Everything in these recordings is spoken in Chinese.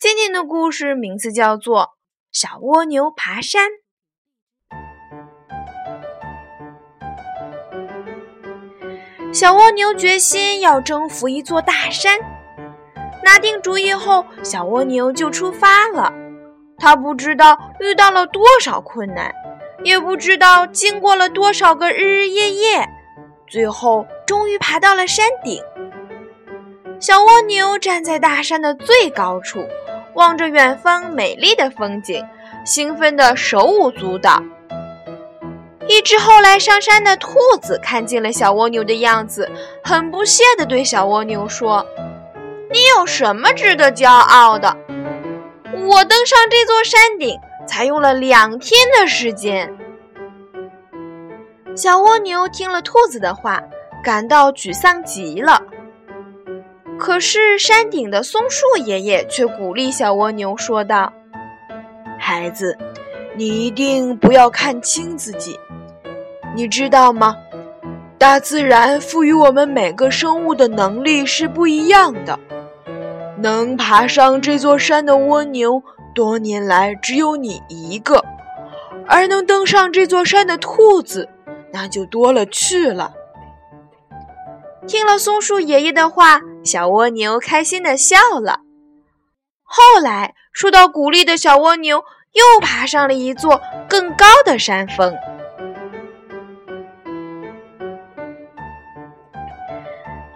今天的故事名字叫做《小蜗牛爬山》。小蜗牛决心要征服一座大山，拿定主意后，小蜗牛就出发了。他不知道遇到了多少困难，也不知道经过了多少个日日夜夜，最后终于爬到了山顶。小蜗牛站在大山的最高处。望着远方美丽的风景，兴奋的手舞足蹈。一只后来上山的兔子看见了小蜗牛的样子，很不屑地对小蜗牛说：“你有什么值得骄傲的？我登上这座山顶才用了两天的时间。”小蜗牛听了兔子的话，感到沮丧极了。可是，山顶的松树爷爷却鼓励小蜗牛说道：“孩子，你一定不要看轻自己。你知道吗？大自然赋予我们每个生物的能力是不一样的。能爬上这座山的蜗牛，多年来只有你一个；而能登上这座山的兔子，那就多了去了。”听了松树爷爷的话。小蜗牛开心的笑了。后来，受到鼓励的小蜗牛又爬上了一座更高的山峰。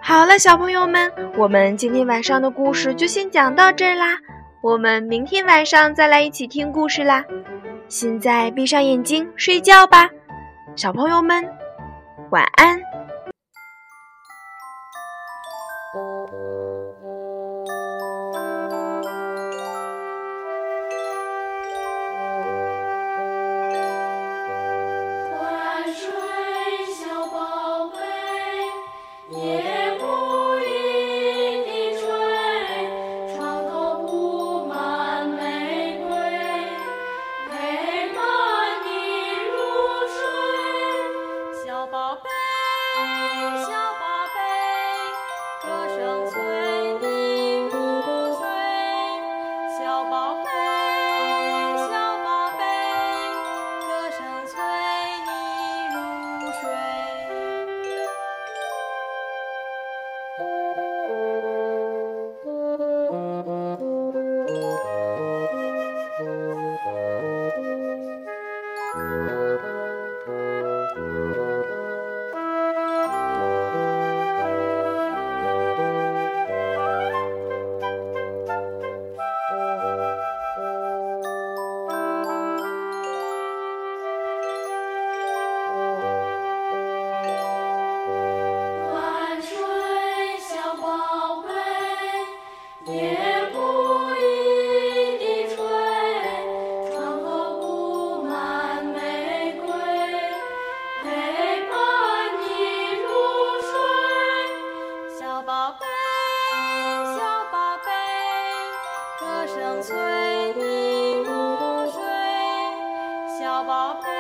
好了，小朋友们，我们今天晚上的故事就先讲到这儿啦。我们明天晚上再来一起听故事啦。现在闭上眼睛睡觉吧，小朋友们，晚安。吹你入睡小宝贝。